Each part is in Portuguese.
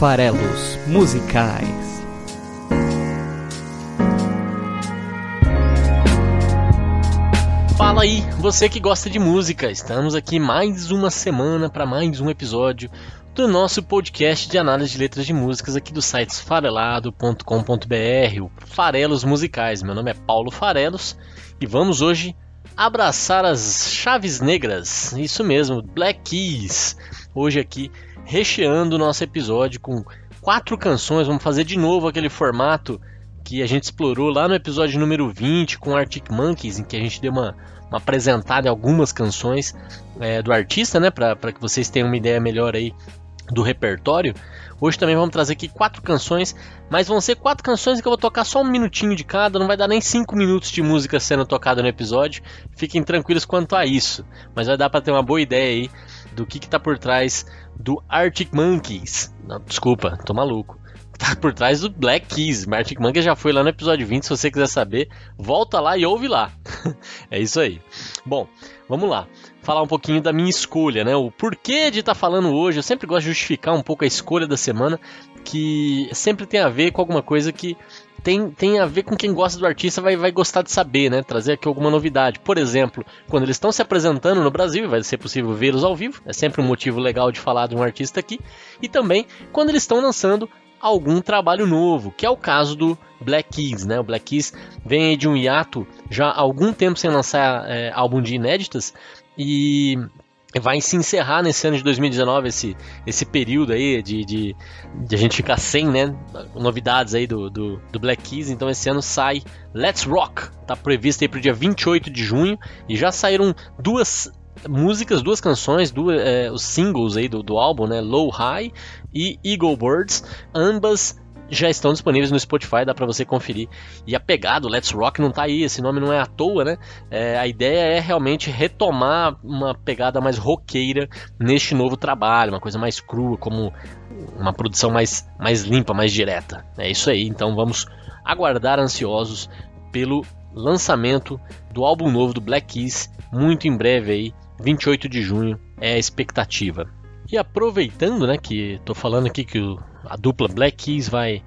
Farelos Musicais. Fala aí, você que gosta de música. Estamos aqui mais uma semana para mais um episódio do nosso podcast de análise de letras de músicas aqui do site farelado.com.br, o Farelos Musicais. Meu nome é Paulo Farelos e vamos hoje abraçar as chaves negras. Isso mesmo, Black Keys. Hoje aqui recheando o nosso episódio com quatro canções. Vamos fazer de novo aquele formato que a gente explorou lá no episódio número 20 com Arctic Monkeys, em que a gente deu uma, uma apresentada em algumas canções é, do artista, né, para que vocês tenham uma ideia melhor aí do repertório. Hoje também vamos trazer aqui quatro canções, mas vão ser quatro canções que eu vou tocar só um minutinho de cada, não vai dar nem cinco minutos de música sendo tocada no episódio. Fiquem tranquilos quanto a isso, mas vai dar para ter uma boa ideia aí do que está por trás do Arctic Monkeys. Não, desculpa, tô maluco. Tá por trás do Black Keys. Arctic Monkeys já foi lá no episódio 20, se você quiser saber, volta lá e ouve lá. é isso aí. Bom, vamos lá. Falar um pouquinho da minha escolha, né? O porquê de estar tá falando hoje. Eu sempre gosto de justificar um pouco a escolha da semana, que sempre tem a ver com alguma coisa que tem, tem a ver com quem gosta do artista vai, vai gostar de saber, né? Trazer aqui alguma novidade. Por exemplo, quando eles estão se apresentando no Brasil, vai ser possível vê-los ao vivo, é sempre um motivo legal de falar de um artista aqui. E também quando eles estão lançando algum trabalho novo, que é o caso do Black Keys, né? O Black Keys vem de um hiato já há algum tempo sem lançar é, álbum de inéditas e vai se encerrar nesse ano de 2019 esse, esse período aí de, de, de a gente ficar sem né, novidades aí do, do, do, Black Keys, então esse ano sai Let's Rock, tá previsto aí pro dia 28 de junho. E já saíram duas músicas, duas canções, duas, é, os singles aí do, do álbum, né, Low High e Eagle Birds, ambas já estão disponíveis no Spotify, dá para você conferir. E a pegada, o Let's Rock não tá aí, esse nome não é à toa, né? É, a ideia é realmente retomar uma pegada mais roqueira neste novo trabalho, uma coisa mais crua, como uma produção mais, mais limpa, mais direta. É isso aí, então vamos aguardar ansiosos pelo lançamento do álbum novo do Black Keys, muito em breve aí, 28 de junho, é a expectativa. E aproveitando, né, que tô falando aqui que o a dupla Black Keys vai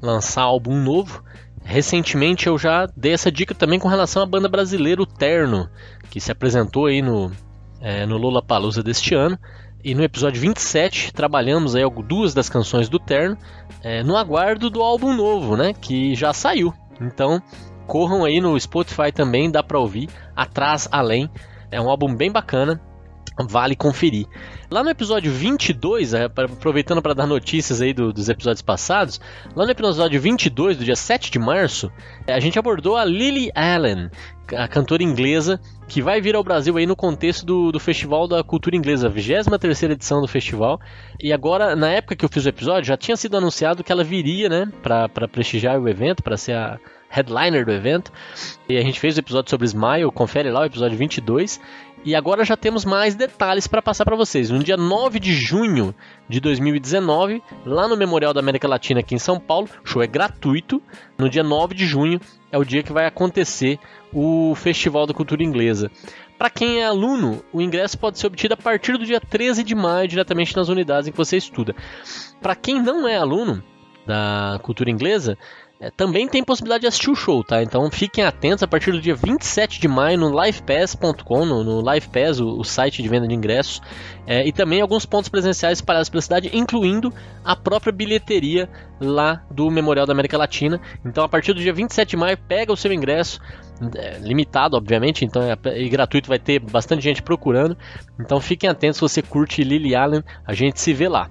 lançar álbum novo. Recentemente eu já dei essa dica também com relação à banda brasileira o Terno, que se apresentou aí no, é, no Lollapalooza deste ano. E no episódio 27 trabalhamos aí duas das canções do Terno é, no aguardo do álbum novo, né? Que já saiu. Então corram aí no Spotify também, dá pra ouvir. Atrás Além. É um álbum bem bacana vale conferir. Lá no episódio 22, é, aproveitando para dar notícias aí do, dos episódios passados, lá no episódio 22, do dia 7 de março, a gente abordou a Lily Allen, a cantora inglesa, que vai vir ao Brasil aí no contexto do, do Festival da Cultura Inglesa, a 23 edição do festival. E agora, na época que eu fiz o episódio, já tinha sido anunciado que ela viria, né, para prestigiar o evento, para ser a headliner do evento. E a gente fez o episódio sobre Smile, confere lá o episódio 22. E agora já temos mais detalhes para passar para vocês. No dia 9 de junho de 2019, lá no Memorial da América Latina, aqui em São Paulo, o show é gratuito. No dia 9 de junho é o dia que vai acontecer o Festival da Cultura Inglesa. Para quem é aluno, o ingresso pode ser obtido a partir do dia 13 de maio, diretamente nas unidades em que você estuda. Para quem não é aluno da cultura inglesa, é, também tem possibilidade de assistir o show, tá? Então fiquem atentos a partir do dia 27 de maio no livepass.com, no, no o, o, site de venda de ingressos, é, e também alguns pontos presenciais espalhados pela cidade, incluindo a própria bilheteria lá do Memorial da América Latina. Então a partir do dia 27 de maio, pega o seu ingresso, é, limitado, obviamente, então é, e gratuito, vai ter bastante gente procurando. Então fiquem atentos se você curte Lily Allen, a gente se vê lá.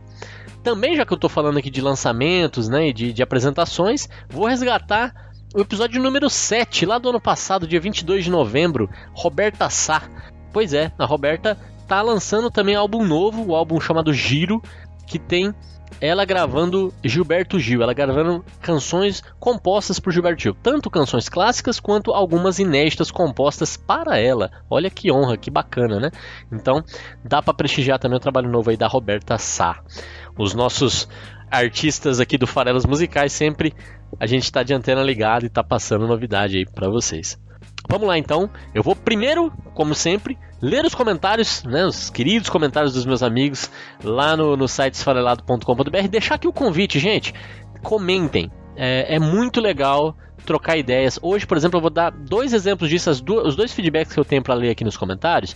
Também, já que eu estou falando aqui de lançamentos né, e de, de apresentações, vou resgatar o episódio número 7, lá do ano passado, dia 22 de novembro, Roberta Sá. Pois é, a Roberta tá lançando também álbum novo, o álbum chamado Giro, que tem ela gravando Gilberto Gil, ela gravando canções compostas por Gilberto Gil, tanto canções clássicas quanto algumas inéditas compostas para ela. Olha que honra, que bacana, né? Então, dá para prestigiar também o trabalho novo aí da Roberta Sá. Os nossos artistas aqui do Farelas Musicais sempre a gente está de antena ligada e está passando novidade aí para vocês. Vamos lá então. Eu vou primeiro como sempre, ler os comentários, né, os queridos comentários dos meus amigos lá no, no site esfarelado.com.br. Deixar aqui o convite, gente. Comentem. É, é muito legal trocar ideias. Hoje, por exemplo, eu vou dar dois exemplos disso. os dois feedbacks que eu tenho para ler aqui nos comentários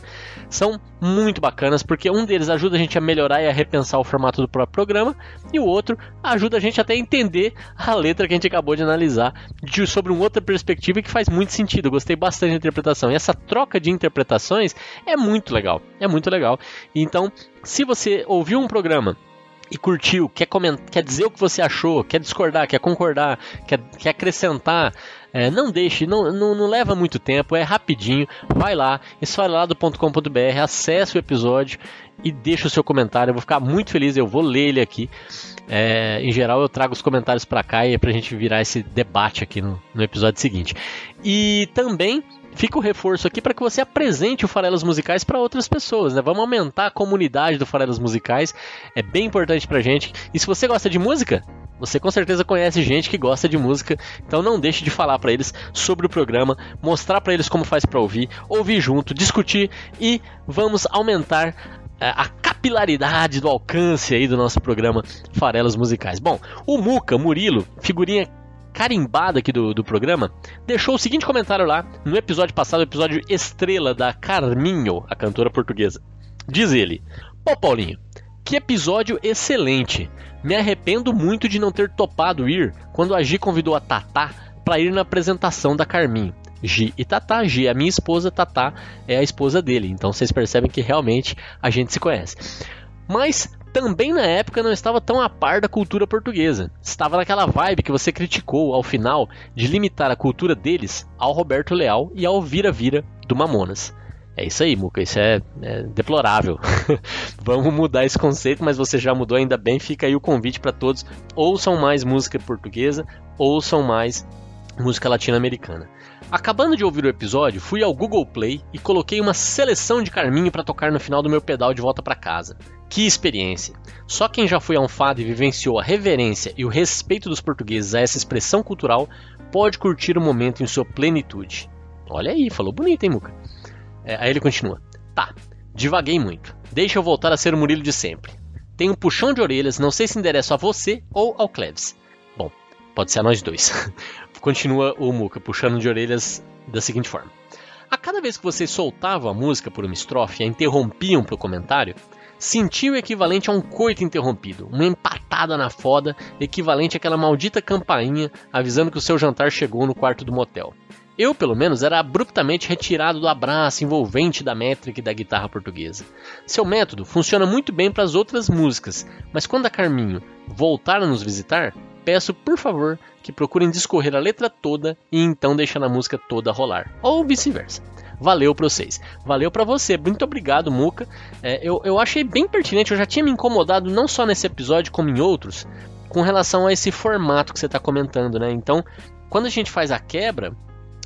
são muito bacanas, porque um deles ajuda a gente a melhorar e a repensar o formato do próprio programa, e o outro ajuda a gente até a entender a letra que a gente acabou de analisar de, sobre uma outra perspectiva que faz muito sentido. Eu gostei bastante da interpretação. E essa troca de interpretações é muito legal. É muito legal. Então, se você ouviu um programa e curtiu, quer, comentar, quer dizer o que você achou, quer discordar, quer concordar, quer, quer acrescentar, é, não deixe, não, não, não, leva muito tempo, é rapidinho. Vai lá, esfarelado.com.br, acesse o episódio e deixa o seu comentário. Eu vou ficar muito feliz, eu vou ler ele aqui. É, em geral, eu trago os comentários para cá e é pra gente virar esse debate aqui no, no episódio seguinte. E também fica o reforço aqui para que você apresente o Farelas Musicais para outras pessoas, né? Vamos aumentar a comunidade do Farelas Musicais, é bem importante pra gente. E se você gosta de música, você com certeza conhece gente que gosta de música, então não deixe de falar para eles sobre o programa, mostrar para eles como faz para ouvir, ouvir junto, discutir e vamos aumentar é, a capilaridade do alcance aí do nosso programa Farelas Musicais. Bom, o Muca Murilo, figurinha carimbada aqui do, do programa, deixou o seguinte comentário lá no episódio passado, episódio estrela da Carminho, a cantora portuguesa. Diz ele: Pô, Paulinho, que episódio excelente! Me arrependo muito de não ter topado ir quando a Gi convidou a Tatá para ir na apresentação da Carminho. Gi e Tatá, Gi é a minha esposa, Tatá é a esposa dele. Então vocês percebem que realmente a gente se conhece. Mas também na época não estava tão a par da cultura portuguesa. Estava naquela vibe que você criticou ao final de limitar a cultura deles ao Roberto Leal e ao Vira-Vira do Mamonas. É isso aí, Muca, isso é, é deplorável. Vamos mudar esse conceito, mas você já mudou ainda bem. Fica aí o convite para todos: ouçam mais música portuguesa, ouçam mais música latino-americana. Acabando de ouvir o episódio, fui ao Google Play e coloquei uma seleção de Carminho para tocar no final do meu pedal de volta para casa. Que experiência! Só quem já foi a um fado e vivenciou a reverência e o respeito dos portugueses a essa expressão cultural pode curtir o momento em sua plenitude. Olha aí, falou bonito, hein, Muca? É, aí ele continua: Tá, divaguei muito. Deixa eu voltar a ser o Murilo de sempre. Tenho um puxão de orelhas, não sei se endereço a você ou ao Cleves. Bom, pode ser a nós dois. Continua o Muca, puxando de orelhas da seguinte forma. A cada vez que vocês soltavam a música por uma estrofe e a interrompiam pelo comentário, sentia o equivalente a um coito interrompido, uma empatada na foda, equivalente àquela maldita campainha avisando que o seu jantar chegou no quarto do motel. Eu, pelo menos, era abruptamente retirado do abraço envolvente da métrica e da guitarra portuguesa. Seu método funciona muito bem para as outras músicas, mas quando a Carminho voltar a nos visitar, peço por favor que procurem discorrer a letra toda e então deixar a música toda rolar, ou vice-versa. Valeu pra vocês. Valeu para você. Muito obrigado, Muca. É, eu, eu achei bem pertinente. Eu já tinha me incomodado, não só nesse episódio, como em outros, com relação a esse formato que você está comentando, né? Então, quando a gente faz a quebra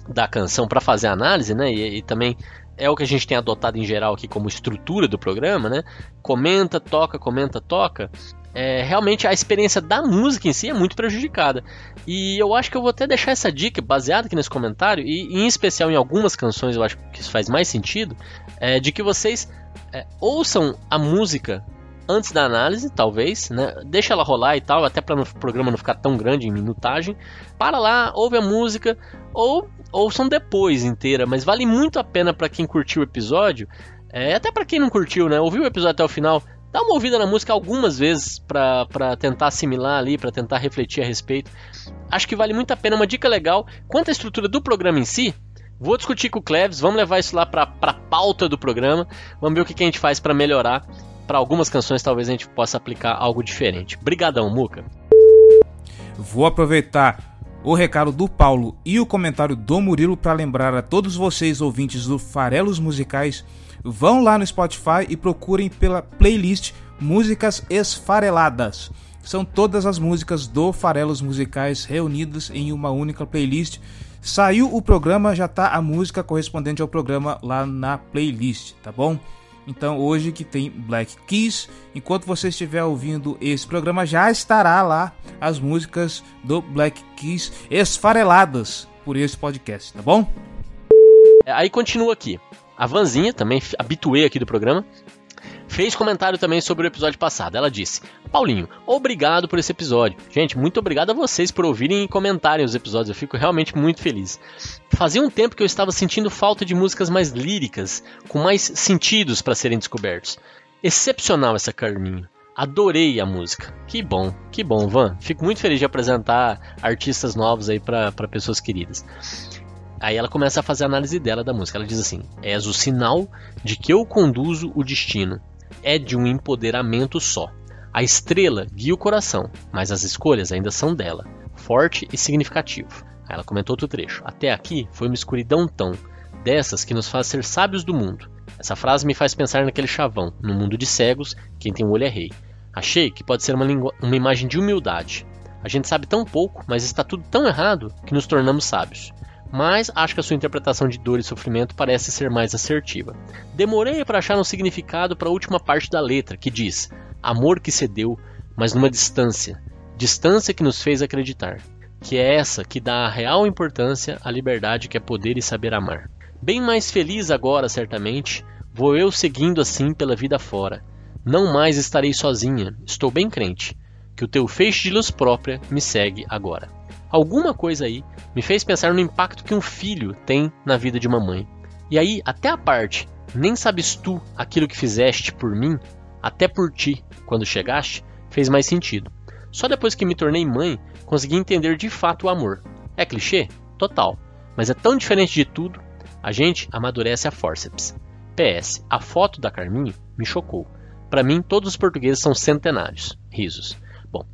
da canção para fazer a análise, né? E, e, também é o que a gente tem adotado em geral aqui como estrutura do programa, né? Comenta, toca, comenta, toca é, realmente a experiência da música em si é muito prejudicada. E eu acho que eu vou até deixar essa dica baseada aqui nesse comentário, e em especial em algumas canções eu acho que isso faz mais sentido, é, de que vocês é, ouçam a música antes da análise, talvez, né? Deixa ela rolar e tal, até para o programa não ficar tão grande em minutagem. Para lá, ouve a música ou ouçam depois inteira, mas vale muito a pena para quem curtiu o episódio, é, até para quem não curtiu, né? Ouviu o episódio até o final, dá uma ouvida na música algumas vezes para tentar assimilar ali, para tentar refletir a respeito. Acho que vale muito a pena, uma dica legal. Quanto à estrutura do programa em si, vou discutir com o Cleves, vamos levar isso lá para a pauta do programa, vamos ver o que, que a gente faz para melhorar. Para algumas canções talvez a gente possa aplicar algo diferente. Brigadão, Muca. Vou aproveitar o recado do Paulo e o comentário do Murilo para lembrar a todos vocês ouvintes do Farelos Musicais Vão lá no Spotify e procurem pela playlist Músicas Esfareladas. São todas as músicas do Farelos Musicais reunidas em uma única playlist. Saiu o programa, já tá a música correspondente ao programa lá na playlist, tá bom? Então hoje que tem Black Keys, enquanto você estiver ouvindo esse programa já estará lá as músicas do Black Keys esfareladas por esse podcast, tá bom? Aí continua aqui. A Vanzinha, também habituei aqui do programa, fez comentário também sobre o episódio passado. Ela disse: Paulinho, obrigado por esse episódio. Gente, muito obrigado a vocês por ouvirem e comentarem os episódios. Eu fico realmente muito feliz. Fazia um tempo que eu estava sentindo falta de músicas mais líricas, com mais sentidos para serem descobertos. Excepcional essa Carminho. Adorei a música. Que bom, que bom, Van. Fico muito feliz de apresentar artistas novos aí para pessoas queridas. Aí ela começa a fazer a análise dela da música. Ela diz assim: És o sinal de que eu conduzo o destino. É de um empoderamento só. A estrela guia o coração, mas as escolhas ainda são dela. Forte e significativo. Aí ela comentou outro trecho. Até aqui foi uma escuridão tão, dessas que nos faz ser sábios do mundo. Essa frase me faz pensar naquele chavão, no mundo de cegos, quem tem um olho é rei. Achei que pode ser uma, uma imagem de humildade. A gente sabe tão pouco, mas está tudo tão errado que nos tornamos sábios. Mas acho que a sua interpretação de dor e sofrimento parece ser mais assertiva. Demorei para achar um significado para a última parte da letra, que diz: amor que cedeu, mas numa distância, distância que nos fez acreditar, que é essa que dá a real importância à liberdade que é poder e saber amar. Bem mais feliz agora, certamente, vou eu seguindo assim pela vida fora. Não mais estarei sozinha, estou bem crente, que o teu feixe de luz própria me segue agora. Alguma coisa aí me fez pensar no impacto que um filho tem na vida de uma mãe. E aí, até a parte, nem sabes tu aquilo que fizeste por mim, até por ti, quando chegaste, fez mais sentido. Só depois que me tornei mãe, consegui entender de fato o amor. É clichê? Total. Mas é tão diferente de tudo a gente amadurece a forceps. PS, a foto da Carminho me chocou. Para mim, todos os portugueses são centenários. Risos. Bom,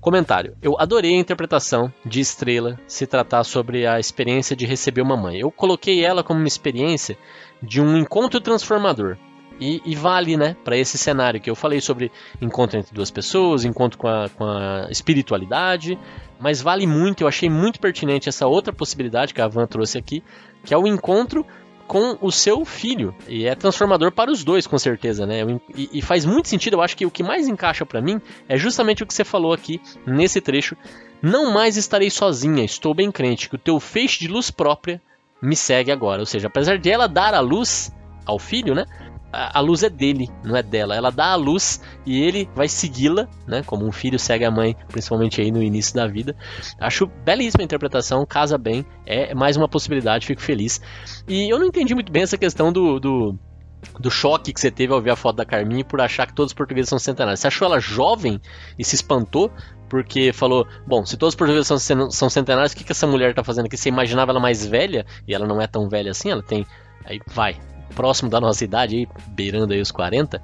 comentário. Eu adorei a interpretação de Estrela se tratar sobre a experiência de receber uma mãe. Eu coloquei ela como uma experiência de um encontro transformador. E, e vale, né, para esse cenário que eu falei sobre encontro entre duas pessoas, encontro com a, com a espiritualidade, mas vale muito, eu achei muito pertinente essa outra possibilidade que a Van trouxe aqui, que é o encontro com o seu filho. E é transformador para os dois, com certeza, né? E, e faz muito sentido, eu acho que o que mais encaixa para mim é justamente o que você falou aqui nesse trecho. Não mais estarei sozinha, estou bem crente que o teu feixe de luz própria me segue agora. Ou seja, apesar de ela dar a luz ao filho, né? A, luz é dele, não é dela. Ela dá a luz e ele vai segui-la, né? Como um filho segue a mãe, principalmente aí no início da vida. Acho belíssima a interpretação, casa bem, é mais uma possibilidade, fico feliz. E eu não entendi muito bem essa questão do, do do choque que você teve ao ver a foto da Carminha por achar que todos os portugueses são centenários. Você achou ela jovem e se espantou porque falou: Bom, se todos os portugueses são, são centenários, o que, que essa mulher está fazendo aqui? Você imaginava ela mais velha e ela não é tão velha assim, ela tem. Aí vai, próximo da nossa idade, aí, beirando aí os 40.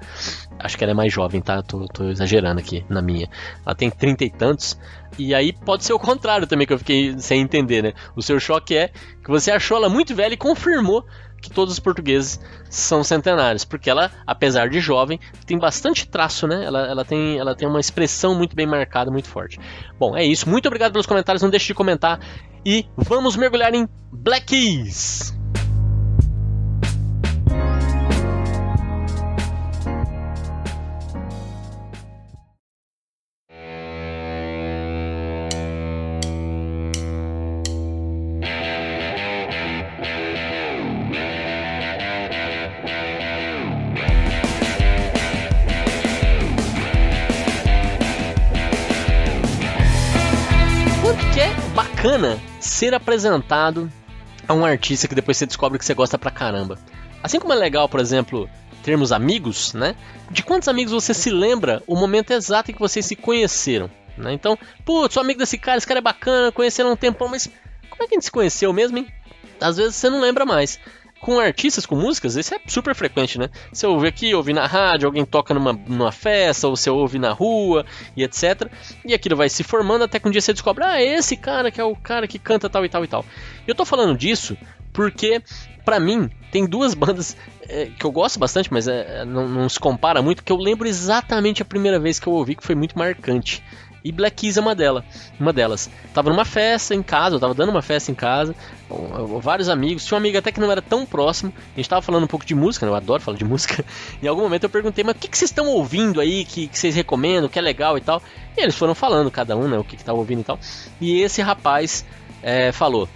Acho que ela é mais jovem, tá? Tô, tô exagerando aqui na minha. Ela tem 30 e tantos. E aí pode ser o contrário também, que eu fiquei sem entender, né? O seu choque é que você achou ela muito velha e confirmou que todos os portugueses são centenários, porque ela, apesar de jovem, tem bastante traço, né? Ela, ela, tem, ela tem uma expressão muito bem marcada, muito forte. Bom, é isso. Muito obrigado pelos comentários. Não deixe de comentar. E vamos mergulhar em Black Keys. Ser apresentado a um artista que depois você descobre que você gosta pra caramba. Assim como é legal, por exemplo, termos amigos, né? De quantos amigos você se lembra o momento exato em que vocês se conheceram? Né? Então, putz, sou amigo desse cara, esse cara é bacana, conheceram um tempão, mas como é que a gente se conheceu mesmo, hein? Às vezes você não lembra mais com artistas, com músicas, isso é super frequente, né? Você ouve aqui, ouve na rádio, alguém toca numa, numa festa, ou você ouve na rua e etc. E aquilo vai se formando até que um dia você descobre, ah, esse cara que é o cara que canta tal e tal e tal. Eu tô falando disso porque, para mim, tem duas bandas é, que eu gosto bastante, mas é, não, não se compara muito, que eu lembro exatamente a primeira vez que eu ouvi, que foi muito marcante. E Black Keys é uma, dela, uma delas. Tava numa festa em casa, eu tava dando uma festa em casa, vários amigos, tinha um amigo até que não era tão próximo, a gente tava falando um pouco de música, né? eu adoro falar de música. Em algum momento eu perguntei, mas o que, que vocês estão ouvindo aí, que, que vocês recomendam, que é legal e tal? E eles foram falando, cada um, né, o que, que tava ouvindo e tal. E esse rapaz é, falou,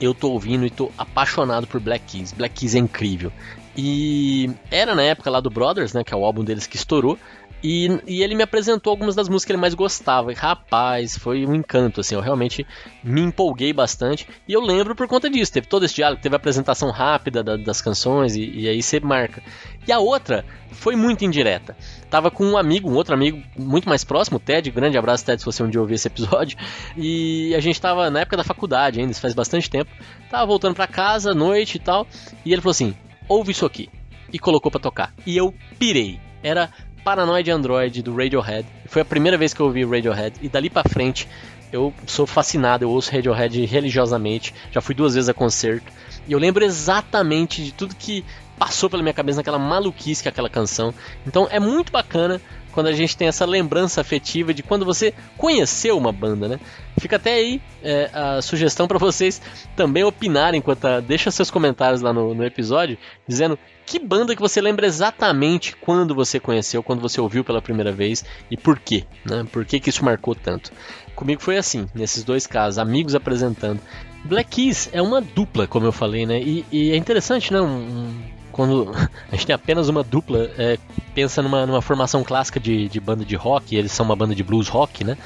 eu tô ouvindo e tô apaixonado por Black Keys. Black Keys é incrível. E era na época lá do Brothers, né, que é o álbum deles que estourou. E, e, ele me apresentou algumas das músicas que ele mais gostava. E, rapaz, foi um encanto, assim. Eu realmente me empolguei bastante. E eu lembro por conta disso. Teve todo esse diálogo, teve a apresentação rápida da, das canções, e, e, aí você marca. E a outra foi muito indireta. Tava com um amigo, um outro amigo muito mais próximo, o Ted. Grande abraço, Ted, se você um dia ouvir esse episódio. E a gente tava na época da faculdade ainda, isso faz bastante tempo. Tava voltando para casa, noite e tal. E ele falou assim: ouve isso aqui. E colocou para tocar. E eu pirei. Era Paranoid Android do Radiohead. Foi a primeira vez que eu ouvi Radiohead e dali para frente eu sou fascinado, eu ouço Radiohead religiosamente. Já fui duas vezes a concerto e eu lembro exatamente de tudo que passou pela minha cabeça naquela maluquice que é aquela canção. Então é muito bacana quando a gente tem essa lembrança afetiva de quando você conheceu uma banda, né? Fica até aí é, a sugestão para vocês também opinarem enquanto a, deixa seus comentários lá no, no episódio dizendo que banda que você lembra exatamente quando você conheceu, quando você ouviu pela primeira vez e por quê, né? Por que, que isso marcou tanto? Comigo foi assim, nesses dois casos, amigos apresentando. Black Keys é uma dupla, como eu falei, né? E, e é interessante, né? Um quando a gente tem apenas uma dupla, é, pensa numa, numa formação clássica de, de banda de rock, eles são uma banda de blues rock, né?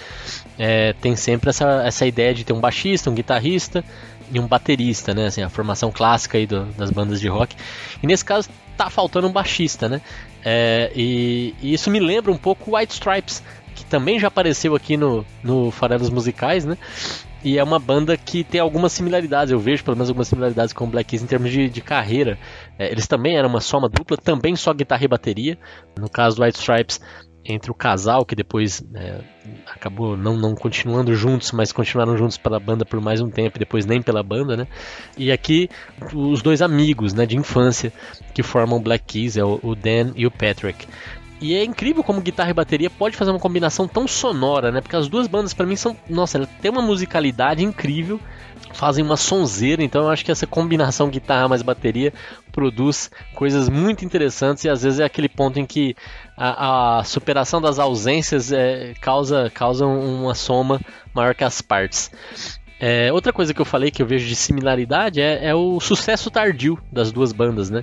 É, tem sempre essa, essa ideia de ter um baixista, um guitarrista e um baterista, né? Assim, a formação clássica aí do, das bandas de rock. E nesse caso tá faltando um baixista, né? É, e, e, isso me lembra um pouco White Stripes, que também já apareceu aqui no, no Farelos Musicais, né? E é uma banda que tem algumas similaridades, eu vejo pelo menos algumas similaridades com o Black Keys em termos de, de carreira. É, eles também eram uma soma dupla, também só guitarra e bateria. No caso do White Stripes, entre o casal, que depois é, acabou não, não continuando juntos, mas continuaram juntos pela banda por mais um tempo, depois nem pela banda, né? E aqui os dois amigos né, de infância que formam Black Keys, é o Dan e o Patrick. E é incrível como guitarra e bateria pode fazer uma combinação tão sonora, né? Porque as duas bandas para mim são, nossa, ela tem uma musicalidade incrível, fazem uma sonzeira, então eu acho que essa combinação guitarra mais bateria produz coisas muito interessantes e às vezes é aquele ponto em que a, a superação das ausências é, causa, causa uma soma maior que as partes. É, outra coisa que eu falei que eu vejo de similaridade é, é, o sucesso tardio das duas bandas, né?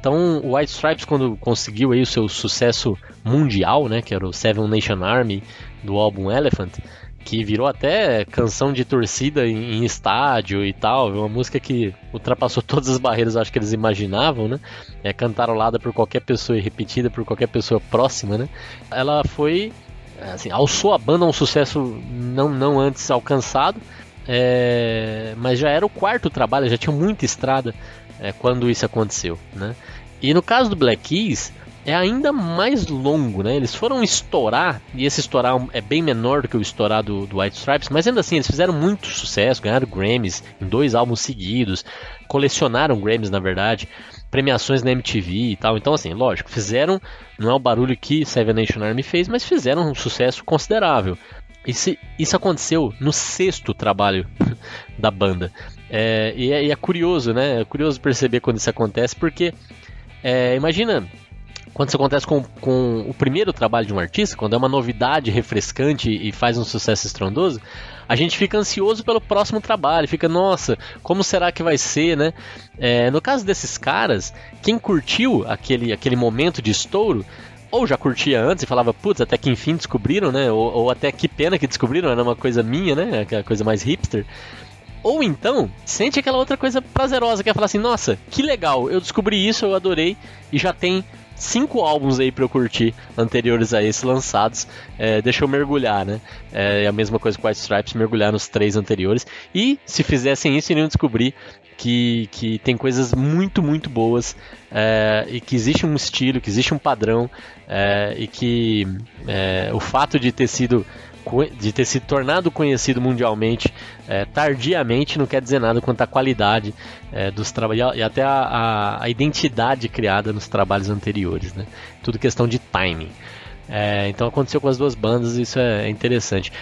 Então, o White Stripes, quando conseguiu aí o seu sucesso mundial, né, que era o Seven Nation Army do álbum Elephant, que virou até canção de torcida em, estádio e tal, uma música que ultrapassou todas as barreiras, acho que eles imaginavam, né? É cantarolada por qualquer pessoa e repetida por qualquer pessoa próxima, né? Ela foi, assim, alçou a banda a um sucesso não, não antes alcançado, é, mas já era o quarto trabalho, já tinha muita estrada é, quando isso aconteceu, né? E no caso do Black Keys é ainda mais longo, né? Eles foram estourar e esse estourar é bem menor do que o estourar do, do White Stripes, mas ainda assim eles fizeram muito sucesso, ganharam Grammys em dois álbuns seguidos, colecionaram Grammys na verdade, premiações na MTV e tal. Então assim, lógico, fizeram não é o barulho que Seven Nation Army fez, mas fizeram um sucesso considerável. Isso, isso aconteceu no sexto trabalho da banda. É, e, é, e, é, curioso, né? É curioso perceber quando isso acontece, porque é, imagina quando isso acontece com, com o primeiro trabalho de um artista, quando é uma novidade refrescante e faz um sucesso estrondoso, a gente fica ansioso pelo próximo trabalho, fica, nossa, como será que vai ser, né? É, no caso desses caras, quem curtiu aquele, aquele momento de estouro ou já curtia antes e falava, putz, até que enfim descobriram, né? Ou, ou, até que pena que descobriram, era uma coisa minha, né? Aquela coisa mais hipster. Ou então, sente aquela outra coisa prazerosa, que é falar assim, nossa, que legal, eu descobri isso, eu adorei, e já tem cinco álbuns aí pra eu curtir anteriores a esses lançados. É, deixa eu mergulhar, né? É a mesma coisa com White Stripes, mergulhar nos três anteriores. E se fizessem isso, iriam descobrir que, que tem coisas muito, muito boas é, e que existe um estilo, que existe um padrão é, e que é, o fato de ter sido de ter se tornado conhecido mundialmente é, tardiamente não quer dizer nada quanto à qualidade é, dos trabalhos e até a, a, a, identidade criada nos trabalhos anteriores, né? Tudo questão de timing. É, então aconteceu com as duas bandas, isso é, é interessante.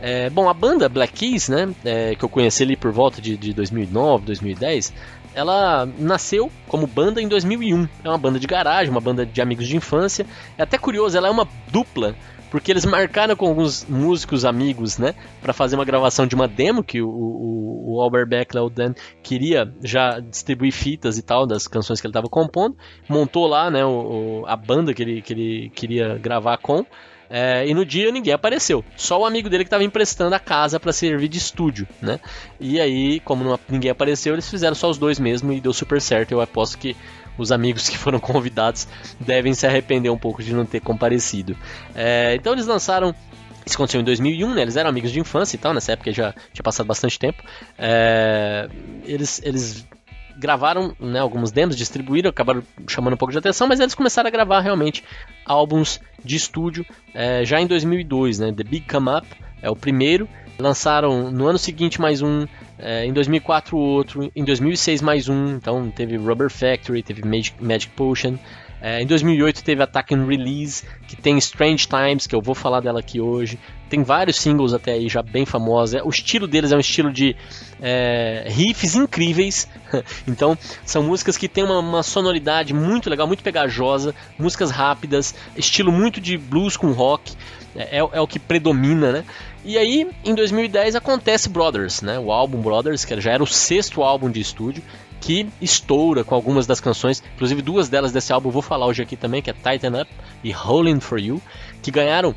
É, bom, a banda Black Keys, né, é, que eu conheci ali por volta de, de 2009, 2010, ela nasceu como banda em 2001. É uma banda de garagem, uma banda de amigos de infância. É até curioso, ela é uma dupla porque eles marcaram com alguns músicos amigos, né, para fazer uma gravação de uma demo que o, o, o Albert Beckler, o Dan, queria já distribuir fitas e tal das canções que ele estava compondo, montou lá, né, o, a banda que ele, que ele queria gravar com. É, e no dia ninguém apareceu. Só o amigo dele que estava emprestando a casa para servir de estúdio, né? E aí, como não, ninguém apareceu, eles fizeram só os dois mesmo e deu super certo. Eu aposto que os amigos que foram convidados devem se arrepender um pouco de não ter comparecido. É, então eles lançaram isso aconteceu em 2001, né? Eles eram amigos de infância e tal, nessa época já tinha passado bastante tempo. É, eles, eles gravaram né, alguns demos, distribuíram, acabaram chamando um pouco de atenção, mas eles começaram a gravar realmente álbuns de estúdio é, já em 2002, né? The Big Come Up é o primeiro. Lançaram no ano seguinte mais um, é, em 2004 outro, em 2006 mais um. Então teve Rubber Factory, teve Magic, Magic Potion. É, em 2008 teve Attack and Release, que tem Strange Times, que eu vou falar dela aqui hoje. Tem vários singles até aí já bem famosos. O estilo deles é um estilo de é, riffs incríveis. então, são músicas que têm uma, uma, sonoridade muito legal, muito pegajosa, músicas rápidas, estilo muito de blues com rock. É, é, é o que predomina, né? E aí, em 2010 acontece Brothers, né? O álbum Brothers, que já era o sexto álbum de estúdio, que estoura com algumas das canções, inclusive duas delas desse álbum eu vou falar hoje aqui também, que é Tighten Up e Howling For You, que ganharam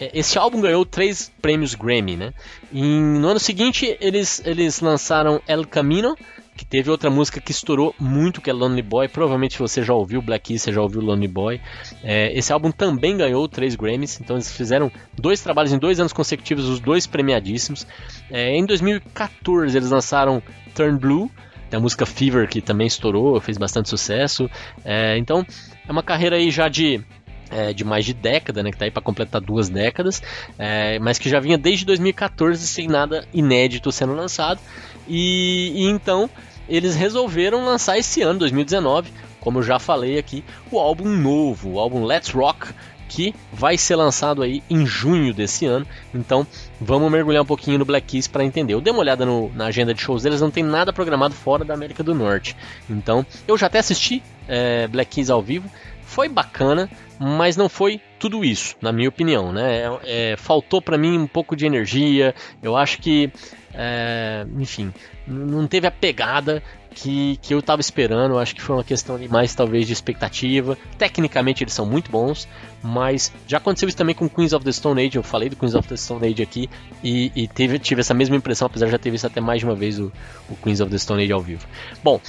é, esse álbum ganhou três prêmios Grammy, né? E no ano seguinte eles, eles lançaram El Camino, que teve outra música que estourou muito, que é Lonely Boy. Provavelmente você já ouviu Black Keys, você já ouviu Lonely Boy. É, esse álbum também ganhou três Grammys, então eles fizeram dois trabalhos em dois anos consecutivos, os dois premiadíssimos. É, em 2014 eles lançaram Turn Blue, tem a música Fever que também estourou, fez bastante sucesso. É, então é uma carreira aí já de é, de mais de década, né, que está aí para completar duas décadas, é, mas que já vinha desde 2014 sem nada inédito sendo lançado. E, e, então eles resolveram lançar esse ano, 2019, como eu já falei aqui, o álbum novo, o álbum Let's Rock, que vai ser lançado aí em junho desse ano. Então vamos mergulhar um pouquinho no Black Keys para entender. Eu dei uma olhada no, na agenda de shows deles, não tem nada programado fora da América do Norte. Então eu já até assisti é, Black Keys ao vivo, foi bacana, mas não foi tudo isso, na minha opinião, né? É, é, faltou para mim um pouco de energia. Eu acho que, é, enfim, não teve a pegada que, que eu estava esperando. Acho que foi uma questão de mais talvez de expectativa. Tecnicamente eles são muito bons, mas já aconteceu isso também com Queens of the Stone Age. Eu falei do Queens of the Stone Age aqui e, e teve, tive essa mesma impressão, apesar de já ter visto até mais de uma vez o, o Queens of the Stone Age ao vivo. Bom,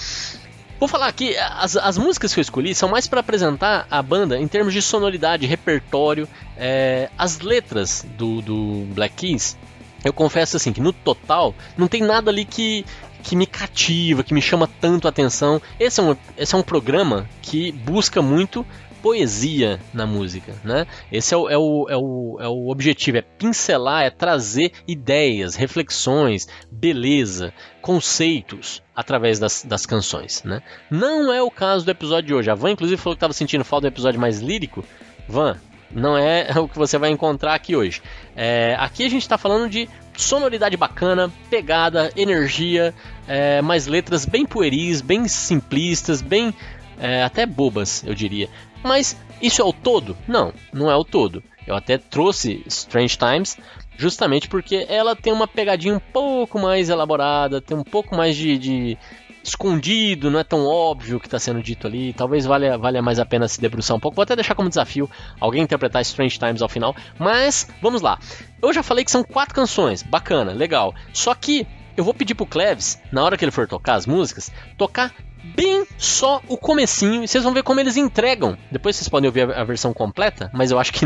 Vou falar aqui, as, as músicas que eu escolhi são mais para apresentar a banda em termos de sonoridade, repertório, é, as letras do, do Black Keys. Eu confesso assim que no total não tem nada ali que, que me cativa, que me chama tanto a atenção. Esse é um, esse é um programa que busca muito poesia na música, né? Esse é o, é o, é o, é o objetivo, é pincelar, é trazer ideias, reflexões, beleza, conceitos através das, das canções, né? Não é o caso do episódio de hoje. A Van, inclusive, falou que estava sentindo falta do episódio mais lírico. Van, não é o que você vai encontrar aqui hoje. É, aqui a gente está falando de sonoridade bacana, pegada, energia, é, mais letras bem pueris, bem simplistas, bem é, até bobas, eu diria. Mas isso é o todo? Não, não é o todo. Eu até trouxe Strange Times justamente porque ela tem uma pegadinha um pouco mais elaborada, tem um pouco mais de, de escondido, não é tão óbvio o que está sendo dito ali. Talvez valha, valha mais a pena se debruçar um pouco. Vou até deixar como desafio alguém interpretar Strange Times ao final. Mas vamos lá. Eu já falei que são quatro canções, bacana, legal. Só que eu vou pedir pro Cleves, na hora que ele for tocar as músicas, tocar bem só o comecinho e vocês vão ver como eles entregam. Depois vocês podem ouvir a, versão completa, mas eu acho que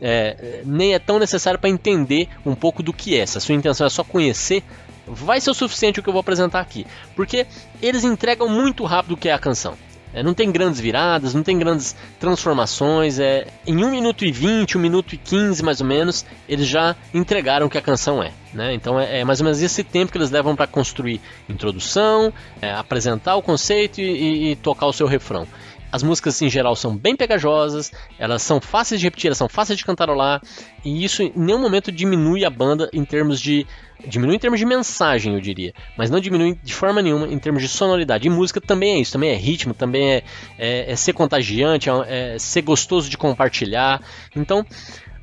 é, nem é tão necessário para entender um pouco do que é. Se a sua intenção é só conhecer, vai ser o suficiente o que eu vou apresentar aqui, porque eles entregam muito rápido o que é a canção. É, não tem grandes viradas, não tem grandes transformações. É, em 1 minuto e 20, 1 minuto e 15 mais ou menos, eles já entregaram o que a canção é. Né? Então é, é, mais ou menos esse tempo que eles levam para construir introdução, é, apresentar o conceito e, e, e, tocar o seu refrão. As músicas em geral são bem pegajosas, elas são fáceis de repetir, elas são fáceis de cantarolar, e isso em nenhum momento diminui a banda em termos de. Diminui em termos de mensagem, eu diria, mas não diminui de forma nenhuma em termos de sonoridade. E música também é isso, também é ritmo, também é, é, é ser contagiante, é, é ser gostoso de compartilhar. Então,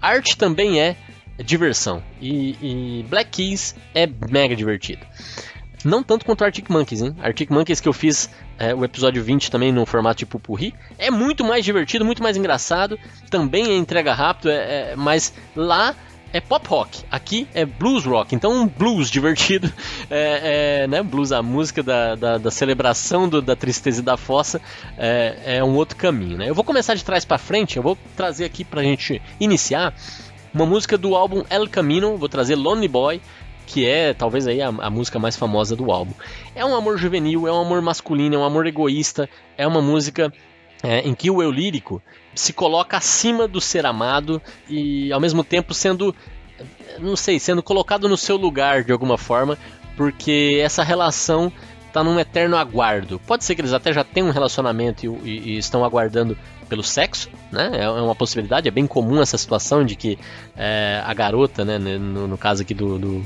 arte também é diversão. E, e Black Keys é mega divertido. Não tanto quanto Arctic Monkeys, hein? Arctic Monkeys que eu fiz é, o episódio 20 também no formato de pupurri. É muito mais divertido, muito mais engraçado. Também é entrega rápido, é, é, mas lá é pop rock, aqui é blues rock, então um blues divertido, é, é, né, blues, a música da, da, da celebração do, da tristeza e da fossa é, é, um outro caminho, né? Eu vou começar de trás para frente, eu vou trazer aqui pra gente iniciar uma música do álbum El Camino, vou trazer Lonely Boy, que é talvez aí a, a, música mais famosa do álbum. É um amor juvenil, é um amor masculino, é um amor egoísta, é uma música é, em que o eu lírico se coloca acima do ser amado e ao mesmo tempo sendo, não sei, sendo colocado no seu lugar de alguma forma, porque essa relação está num eterno aguardo. Pode ser que eles até já tenham um relacionamento e, e, e estão aguardando pelo sexo, né? É, é uma possibilidade, é bem comum essa situação de que é, a garota, né, no, no caso aqui do, do,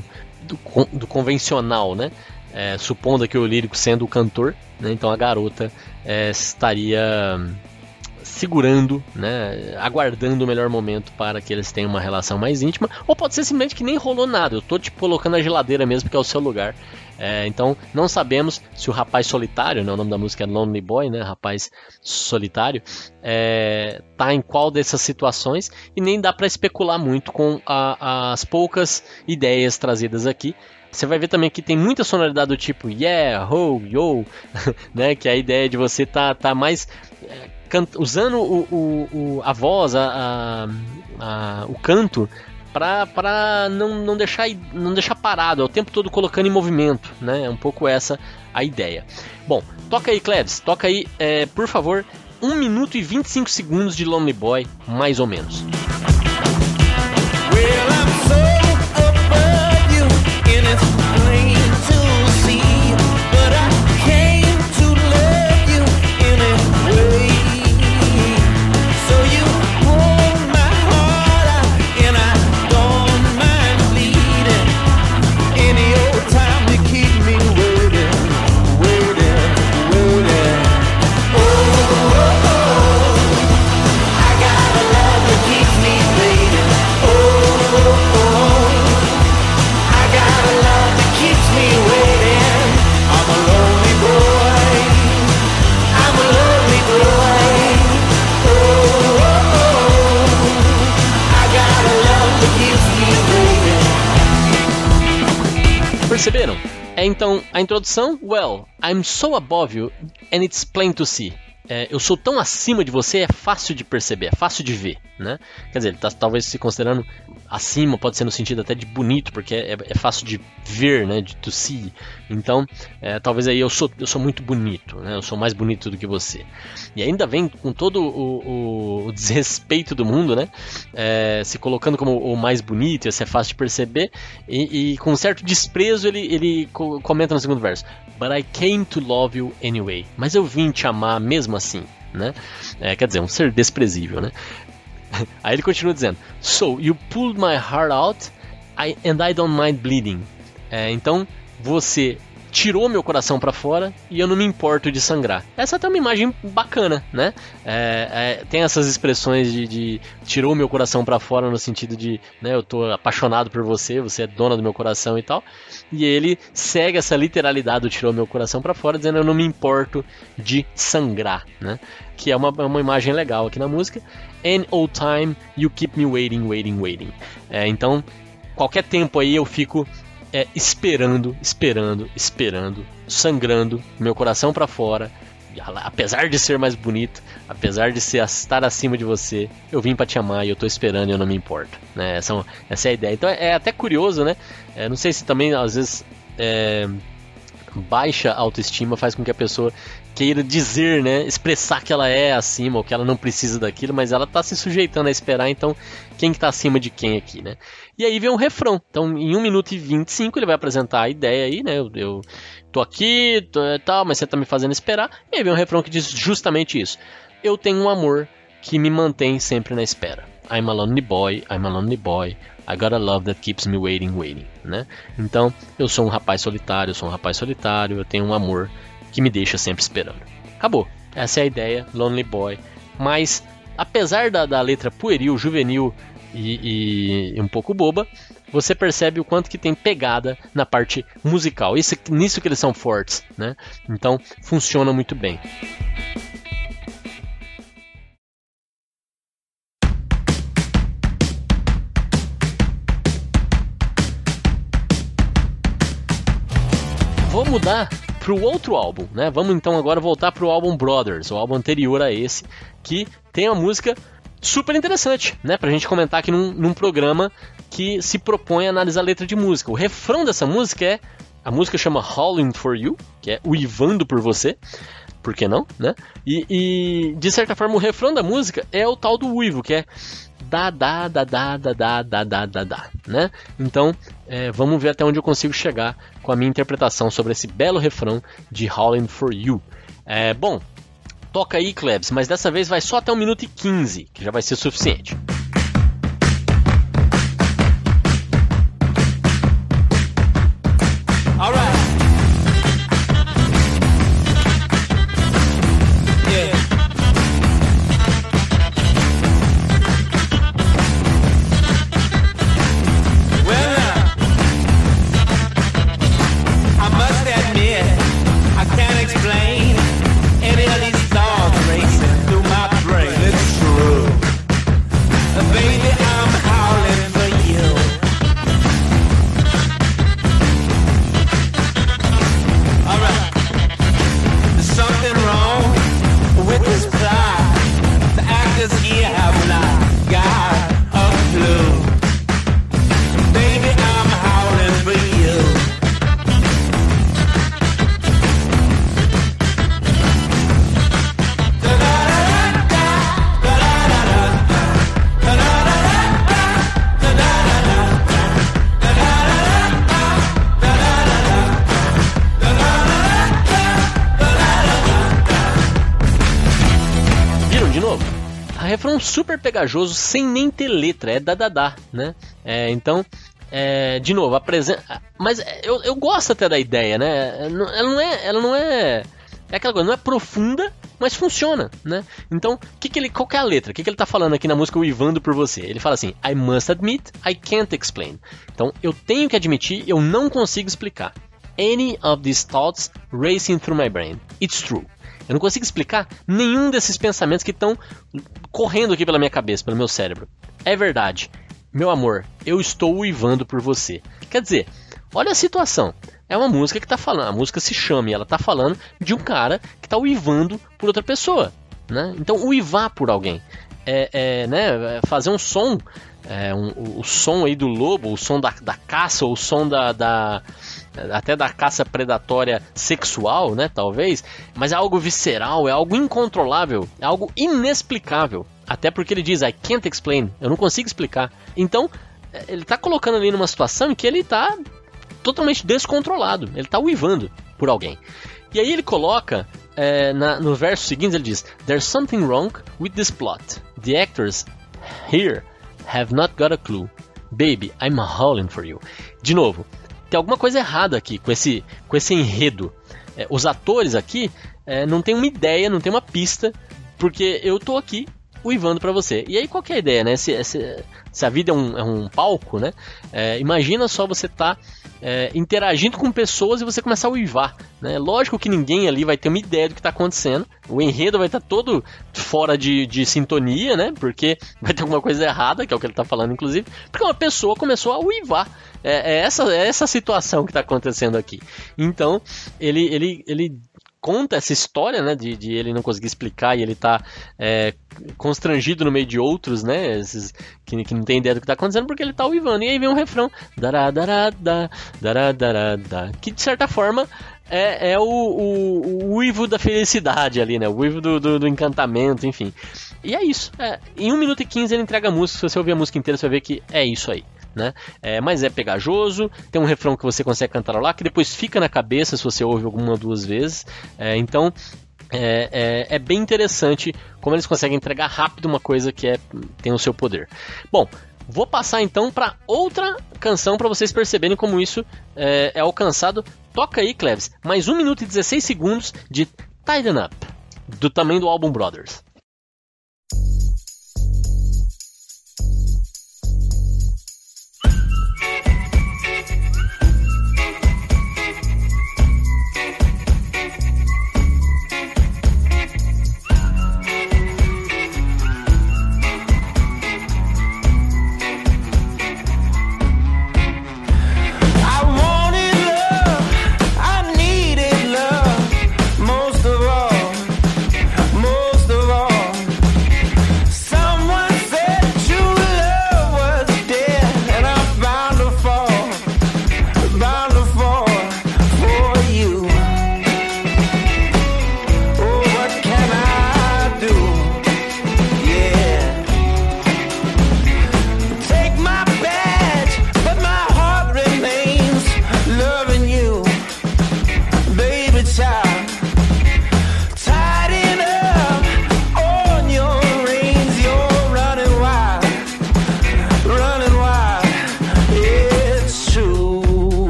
do, do convencional, né? É, supondo que o lírico sendo o cantor, né, então a garota é, estaria segurando, né, aguardando o melhor momento para que eles tenham uma relação mais íntima, ou pode ser simplesmente que nem rolou nada, eu estou te colocando na geladeira mesmo, que é o seu lugar, é, então, não sabemos se o rapaz solitário, né, o nome da música é Lonely Boy, né, rapaz solitário, é, tá em qual dessas situações e nem dá para especular muito com a, as poucas ideias trazidas aqui. Você vai ver também que tem muita sonoridade do tipo yeah, ho, yo, né, que é a ideia de você tá, tá mais é, usando o, o, o, a voz, a, a, a, o canto para não, não, deixar, não deixar parado, é o tempo todo colocando em movimento, né? É um pouco essa a ideia. Bom, toca aí, Cleves, toca aí, é, por favor, 1 minuto e 25 segundos de Lonely Boy, mais ou menos. É então a introdução, well, I'm so above you and it's plain to see é, eu sou tão acima de você, é fácil de perceber, é fácil de ver, né? Quer dizer, ele está talvez se considerando acima, pode ser no sentido até de bonito, porque é, é fácil de ver, né? De to see. Então, é, talvez aí eu sou, eu sou muito bonito, né? Eu sou mais bonito do que você. E ainda vem com todo o, o, o desrespeito do mundo, né? É, se colocando como o mais bonito, isso é fácil de perceber, e, e com um certo desprezo ele, ele comenta no segundo verso: But I came to love you anyway. Mas eu vim te amar mesmo assim, né? É, quer dizer, um ser desprezível, né? Aí ele continua dizendo: So you pulled my heart out, I, and I don't mind bleeding. É, então você tirou meu coração para fora e eu não me importo de sangrar. Essa é até uma imagem bacana, né? É, é, tem essas expressões de, de tirou meu coração para fora no sentido de, né, eu tô apaixonado por você, você é dona do meu coração e tal. E ele segue essa literalidade do tirou meu coração para fora, dizendo eu não me importo de sangrar, né? Que é uma, é uma imagem legal aqui na música. Any old time you keep me waiting, waiting, waiting. É, então, qualquer tempo aí eu fico é esperando, esperando, esperando, sangrando, meu coração para fora. Apesar de ser mais bonito, apesar de ser, estar acima de você, eu vim para te amar e eu tô esperando e eu não me importo. Né? Essa, essa é a ideia. Então é até curioso, né? É, não sei se também às vezes é, baixa autoestima faz com que a pessoa queira dizer, né, expressar que ela é acima ou que ela não precisa daquilo, mas ela está se sujeitando a esperar, então quem que tá acima de quem aqui, né? E aí vem um refrão. Então, em 1 minuto e 25 ele vai apresentar a ideia aí, né? Eu, eu tô aqui, tô, tal, mas você tá me fazendo esperar. E aí vem um refrão que diz justamente isso. eu tenho um amor que me mantém sempre na espera. I'm a lonely boy, I'm a lonely boy, I got a love that keeps me waiting, waiting, né? Então, eu sou um rapaz solitário, eu sou um rapaz solitário, eu tenho um amor que me deixa sempre esperando. Acabou. Essa é a ideia, Lonely Boy. Mas, apesar da, da letra pueril, juvenil e, e, um pouco boba, você percebe o quanto que tem pegada na parte musical. Isso, nisso que eles são fortes, né? Então, funciona muito bem. Vou mudar para o outro álbum, né? Vamos então agora voltar para o álbum Brothers, o álbum anterior a esse, que tem a música super interessante, né? Pra gente comentar aqui num, num, programa que se propõe a analisar a letra de música. O refrão dessa música é. A música chama Howling for You, que é uivando por você. Por que não, né? E, e de certa forma o refrão da música é o tal do uivo, que é da da da da da da da da da da, né? Então é, vamos ver até onde eu consigo chegar com a minha interpretação sobre esse belo refrão de Howling for You. É, bom, toca aí, Klebs, mas dessa vez vai só até 1 minuto e 15, que já vai ser suficiente. Pegajoso sem nem ter letra, é dadadá, né? É, então, é, de novo, apresenta. Mas eu, eu gosto até da ideia, né? Ela não é. Ela não é. É aquela coisa, não é profunda, mas funciona, né? Então, que que ele, qual que é a letra? O que, que ele tá falando aqui na música O Ivando por Você? Ele fala assim: I must admit, I can't explain. Então, eu tenho que admitir, eu não consigo explicar. Any of these thoughts racing through my brain. It's true. Eu não consigo explicar nenhum desses pensamentos que estão correndo aqui pela minha cabeça, pelo meu cérebro. É verdade. Meu amor, eu estou uivando por você. Quer dizer, olha a situação. É uma música que está falando, a música se chama e ela está falando de um cara que está uivando por outra pessoa. Né? Então, uivar por alguém. É, é, né, fazer um som, é, um, o, som aí do lobo, o som da, da caça, o som da, da, até da caça predatória sexual, né, talvez, mas é algo visceral, é algo incontrolável, é algo inexplicável. Até porque ele diz, I can't explain, eu não consigo explicar. Então, é, ele está colocando ali numa situação em que ele está totalmente descontrolado, ele está uivando por alguém. E aí ele coloca é, na, no verso seguinte, ele diz: There's something wrong with this plot. The actors here have not got a clue. Baby, I'm howling for you. De novo, tem alguma coisa errada aqui com esse, com esse enredo. É, os atores aqui é, não tem uma ideia, não tem uma pista, porque eu tô aqui uivando para você. E aí qual é a ideia, né? Se, se, se a vida é um, é um palco, né? É, imagina só você tá é, interagindo com pessoas e você começar a uivar. Né? Lógico que ninguém ali vai ter uma ideia do que está acontecendo. O enredo vai estar tá todo fora de, de sintonia, né? Porque vai ter alguma coisa errada, que é o que ele está falando, inclusive. Porque uma pessoa começou a uivar. É, é essa, é essa situação que está acontecendo aqui. Então, ele, ele, ele conta essa história, né, de, de ele não conseguir explicar e ele tá é, constrangido no meio de outros, né, esses, que, que não tem ideia do que tá acontecendo, porque ele tá uivando. E aí vem um refrão, dará, que de certa forma é, é o, o, o uivo da felicidade ali, né, o uivo do, do, do encantamento, enfim. E é isso. É, em 1 minuto e 15 ele entrega a música, se você ouvir a música inteira, você vai ver que é isso aí né? É, mas é pegajoso, tem um refrão que você consegue cantar lá, que depois fica na cabeça se você ouve alguma duas vezes. É, então, é, é, é, bem interessante como eles conseguem entregar rápido uma coisa que é, tem o seu poder. Bom, vou passar então para outra canção para vocês perceberem como isso é, é, alcançado. Toca aí, Cleves, mais 1 minuto e 16 segundos de Tighten Up, do tamanho do álbum Brothers.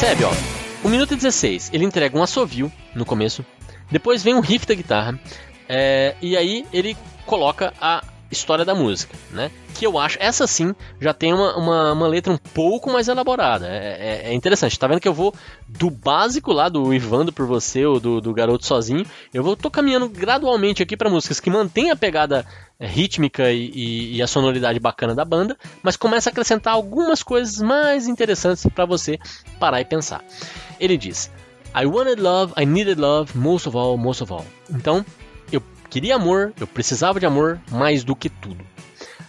Percebe, ó. 1 minuto e 16, ele entrega um assovio no começo, depois vem um riff da guitarra, é, e aí ele coloca a história da música, né? Que eu acho, essa sim, já tem uma, uma, uma letra um pouco mais elaborada. É, é, é, interessante. Tá vendo que eu vou do básico lá, do Ivando por você, ou do, do Garoto Sozinho, eu vou tô caminhando gradualmente aqui para músicas que mantêm a pegada é, rítmica e, e, e, a sonoridade bacana da banda, mas começa a acrescentar algumas coisas mais interessantes para você parar e pensar. Ele diz: I wanted love, I needed love, most of all, most of all. Então, eu queria amor, eu precisava de amor mais do que tudo.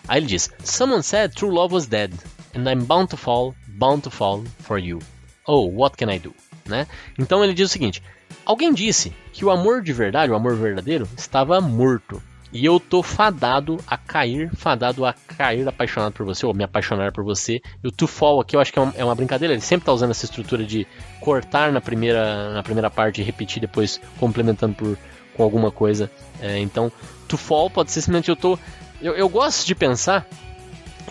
Aí ele diz: Someone said true love was dead, and I'm bound to fall, bound to fall for you. Oh, what can I do? Né? Então ele diz o seguinte: Alguém disse que o amor de verdade, o amor verdadeiro, estava morto. E eu tô fadado a cair, fadado a cair apaixonado por você, ou me apaixonar por você. E o to fall aqui eu acho que é uma, é uma, brincadeira, ele sempre tá usando essa estrutura de cortar na primeira, na primeira parte e repetir depois, complementando por, com alguma coisa. É, então, to fall pode ser simplesmente eu tô. Eu, eu gosto de pensar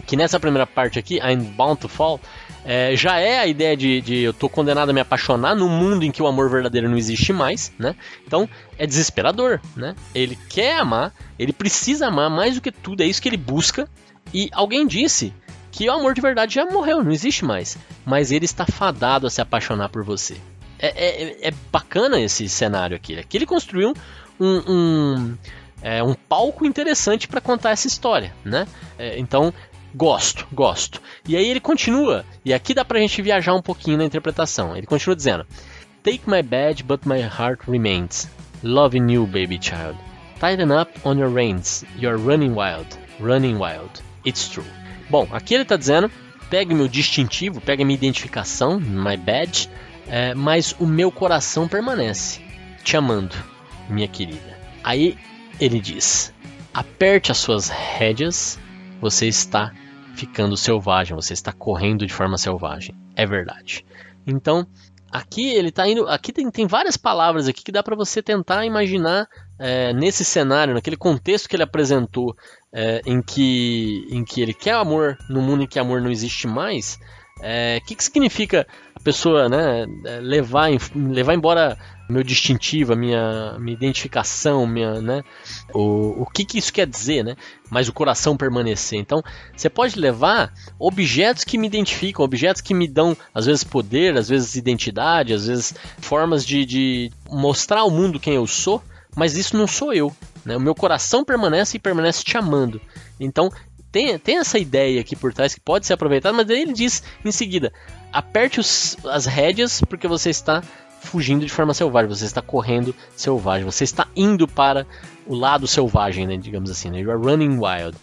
que nessa primeira parte aqui, I'm bound to fall, é, já é a ideia de, de, eu tô condenado a me apaixonar num mundo em que o amor verdadeiro não existe mais, né? Então é desesperador, né? Ele quer amar, ele precisa amar mais do que tudo, é isso que ele busca. E alguém disse que o amor de verdade já morreu, não existe mais. Mas ele está fadado a se apaixonar por você. É, é, é bacana esse cenário aqui. Aqui ele construiu um, um, é, um palco interessante para contar essa história, né? É, então Gosto, gosto. E aí ele continua, e aqui dá pra gente viajar um pouquinho na interpretação. Ele continua dizendo: Take my badge, but my heart remains. Loving you, baby child. Tighten up on your reins. You're running wild, running wild. It's true. Bom, aqui ele está dizendo: pegue meu distintivo, pegue minha identificação, my badge, é, mas o meu coração permanece te amando, minha querida. Aí ele diz: aperte as suas rédeas você está ficando selvagem, você está correndo de forma selvagem. É verdade. Então, aqui ele está indo. Aqui tem, tem várias palavras aqui que dá para você tentar imaginar é, nesse cenário, naquele contexto que ele apresentou, é, em, que, em que ele quer amor no mundo em que amor não existe mais. O é, que, que significa a pessoa né, é, levar, levar embora meu distintivo, a minha, minha identificação, minha, né, o, o que, que isso quer dizer, né? Mas o coração permanecer. Então, você pode levar objetos que me identificam, objetos que me dão, às vezes, poder, às vezes, identidade, às vezes, formas de, de mostrar ao mundo quem eu sou, mas isso não sou eu. Né? O meu coração permanece e permanece te amando. Então, tem, tem essa ideia aqui por trás que pode ser aproveitada, mas ele diz em seguida: aperte os, as rédeas porque você está fugindo de forma selvagem, você está correndo selvagem, você está indo para o lado selvagem, né, digamos assim, né? You are running wild.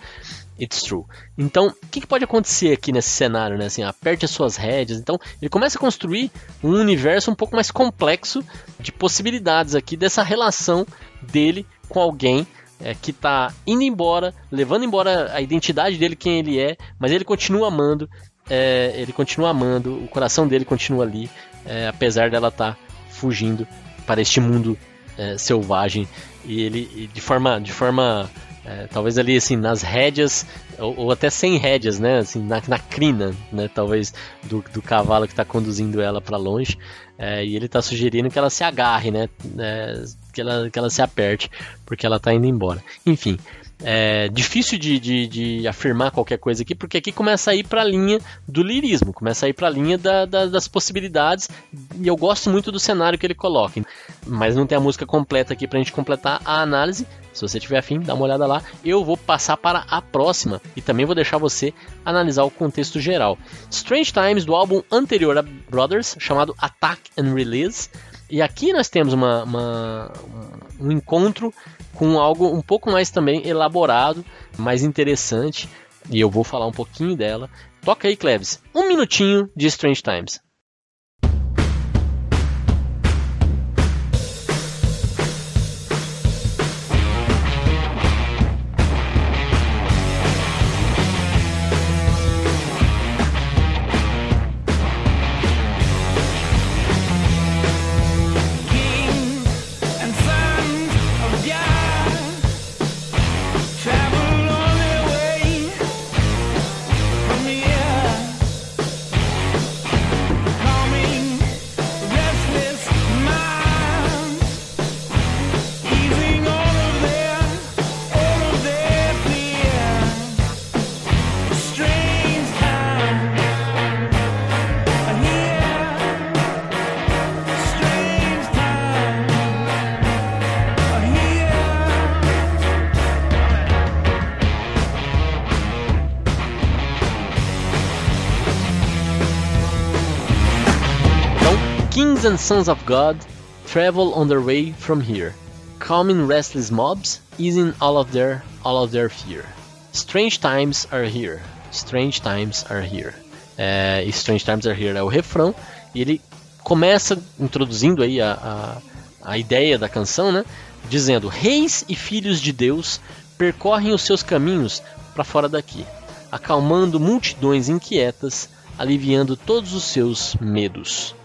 It's true. Então, o que, que, pode acontecer aqui nesse cenário, né? Assim, aperte as suas rédeas. Então, ele começa a construir um universo um pouco mais complexo de possibilidades aqui dessa relação dele com alguém é, que tá indo embora, levando embora a identidade dele, quem ele é, mas ele continua amando, é, ele continua amando, o coração dele continua ali, é, apesar dela estar tá fugindo para este mundo é, selvagem. E ele de forma de forma é, talvez ali assim nas rédeas ou, ou, até sem rédeas né? Assim na, na crina né? Talvez do, do cavalo que está conduzindo ela para longe. É, e ele está sugerindo que ela se agarre né? Que ela que ela se aperte porque ela está indo embora. Enfim é difícil de, de, de, afirmar qualquer coisa aqui, porque aqui começa a ir para a linha do lirismo, começa a ir para a linha da, da, das possibilidades, e eu gosto muito do cenário que ele coloca. Mas não tem a música completa aqui para a gente completar a análise. Se você tiver afim, dá uma olhada lá. Eu vou passar para a próxima e também vou deixar você analisar o contexto geral. Strange Times, do álbum anterior a Brothers, chamado Attack and Release. E aqui nós temos uma, uma um encontro com algo um pouco mais também elaborado, mais interessante, e eu vou falar um pouquinho dela. Toca aí, Cleves, um minutinho de Strange Times. And sons of God travel on their way from here, calming restless mobs, easing all of their all of their fear. Strange times are here. Strange times are here. É, Strange times are here é o refrão e ele começa introduzindo aí a, a, a ideia da canção, né? Dizendo: Reis e filhos de Deus percorrem os seus caminhos para fora daqui, acalmando multidões inquietas, aliviando todos os seus medos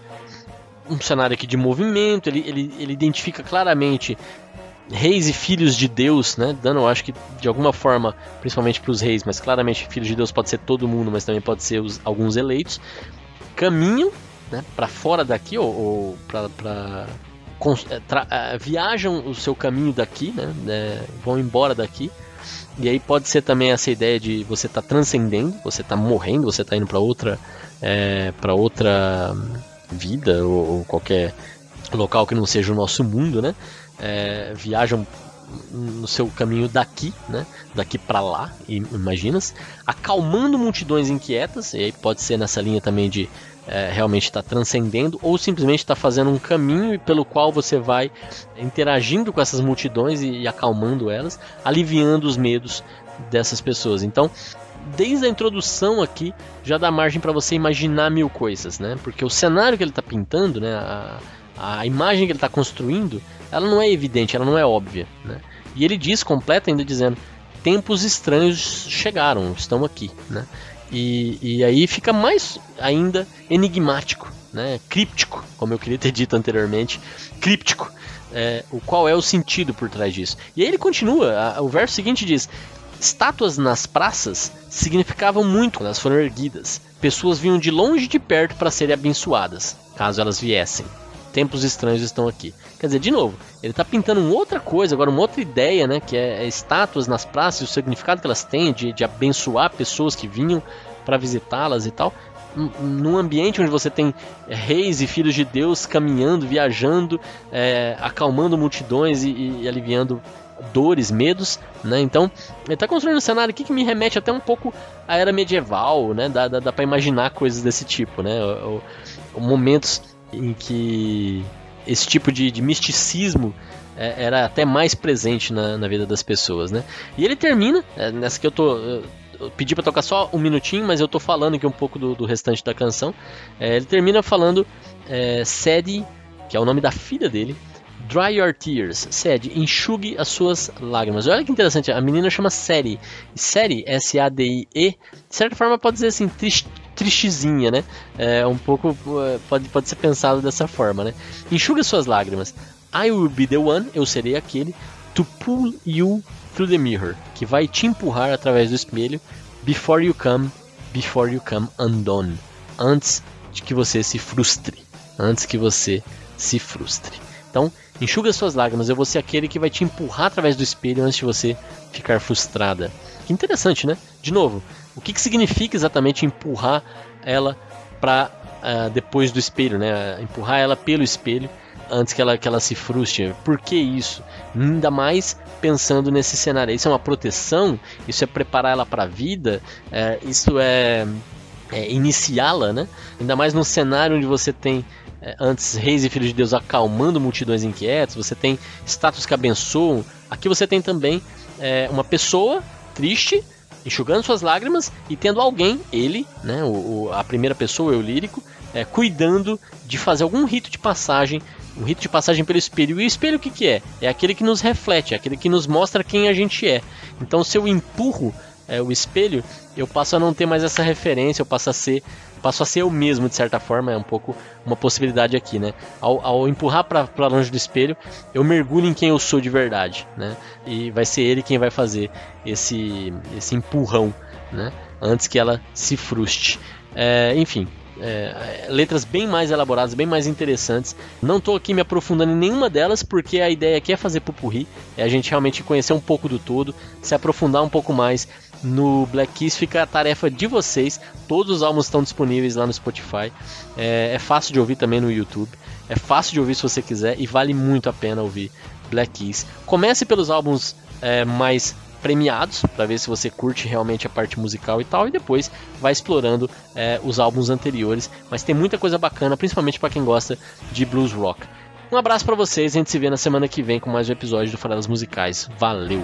um cenário aqui de movimento, ele, ele, ele identifica claramente reis e filhos de Deus, né? Dando, eu acho que de alguma forma, principalmente para os reis, mas claramente filhos de Deus pode ser todo mundo, mas também pode ser os, alguns eleitos. Caminham, né? Para fora daqui ou, ou para é, é, viajam o seu caminho daqui, né? É, vão embora daqui. E aí pode ser também essa ideia de você tá transcendendo, você está morrendo, você está indo para outra, é, para outra vida ou, ou, qualquer local que não seja o nosso mundo, né? É, viajam no seu caminho daqui, né? Daqui para lá, imaginas, acalmando multidões inquietas, e aí pode ser nessa linha também de é, realmente estar tá transcendendo, ou simplesmente estar tá fazendo um caminho pelo qual você vai interagindo com essas multidões e, e acalmando elas, aliviando os medos dessas pessoas. Então, desde a introdução aqui já dá margem para você imaginar mil coisas, né? Porque o cenário que ele está pintando, né? A, a imagem que ele está construindo, ela não é evidente, ela não é óbvia, né? E ele diz, completa ainda dizendo, tempos estranhos chegaram, estão aqui, né? E, e aí fica mais ainda enigmático, né? Críptico, como eu queria ter dito anteriormente, críptico. É, o qual é o sentido por trás disso? E aí ele continua, a, o verso seguinte diz: Estátuas nas praças significavam muito quando elas foram erguidas. Pessoas vinham de longe e de perto para serem abençoadas, caso elas viessem. Tempos estranhos estão aqui. Quer dizer, de novo, ele está pintando uma outra coisa, agora uma outra ideia, né? Que é, é estátuas nas praças, o significado que elas têm de, de abençoar pessoas que vinham para visitá-las e tal num ambiente onde você tem reis e filhos de Deus caminhando, viajando, é, acalmando multidões e, e, aliviando dores, medos, né? Então, ele está construindo um cenário aqui que me remete até um pouco à era medieval, né? Dá, dá, dá para imaginar coisas desse tipo, né? O, o, momentos em que esse tipo de, de misticismo é, era até mais presente na, na, vida das pessoas, né? E ele termina, é, nessa que eu tô... Eu pedi para tocar só um minutinho, mas eu tô falando aqui um pouco do, do restante da canção. É, ele termina falando é, que é o nome da filha dele, Dry Your Tears. Sede, enxugue as suas lágrimas. Olha que interessante, a menina chama Seri. Seri, S-A-D-I-E, de certa forma pode dizer assim, triste, tristezinha, né? É um pouco, é, pode, pode ser pensado dessa forma, né? Enxugue as suas lágrimas. I will be the one, eu serei aquele, to pull you through the mirror, que vai te empurrar através do espelho, before you come, before you come undone, antes de que você se frustre, antes que você se frustre. Então, enxuga suas lágrimas, eu vou ser aquele que vai te empurrar através do espelho antes de você ficar frustrada. Que interessante, né? De novo, o que, que significa exatamente empurrar ela para uh, ah, depois do espelho, né? Empurrar ela pelo espelho antes que ela, que ela se frustre. Por que isso? Ainda mais pensando nesse cenário. Isso é uma proteção? Isso é preparar ela para a vida? É, isso é, é iniciá-la, né? Ainda mais num cenário onde você tem antes reis e filhos de Deus acalmando multidões inquietas, você tem status que abençoam. Aqui você tem também é, uma pessoa triste enxugando suas lágrimas e tendo alguém, ele, né, o, o a primeira pessoa, eu lírico, é, cuidando de fazer algum rito de passagem um rito de passagem pelo espelho. E o espelho o que, que é? É aquele que nos reflete, é aquele que nos mostra quem a gente é. Então se eu empurro é, o espelho, eu passo a não ter mais essa referência, eu passo a ser passo a ser eu mesmo de certa forma, é um pouco uma possibilidade aqui, né? Ao, ao empurrar para longe do espelho, eu mergulho em quem eu sou de verdade, né? E vai ser ele quem vai fazer esse esse empurrão, né? Antes que ela se frustre. É, enfim, é, letras bem mais elaboradas, bem mais interessantes. Não estou aqui me aprofundando em nenhuma delas, porque a ideia aqui é fazer pupurri, é a gente realmente conhecer um pouco do todo, se aprofundar um pouco mais no Black Keys fica a tarefa de vocês. Todos os álbuns estão disponíveis lá no Spotify. É, é, fácil de ouvir também no YouTube. É fácil de ouvir se você quiser e vale muito a pena ouvir Black Keys. Comece pelos álbuns é, mais premiados para ver se você curte realmente a parte musical e tal e depois vai explorando é, os álbuns anteriores. Mas tem muita coisa bacana principalmente para quem gosta de blues rock. Um abraço para vocês a gente se vê na semana que vem com mais um episódio do Farelas Musicais. Valeu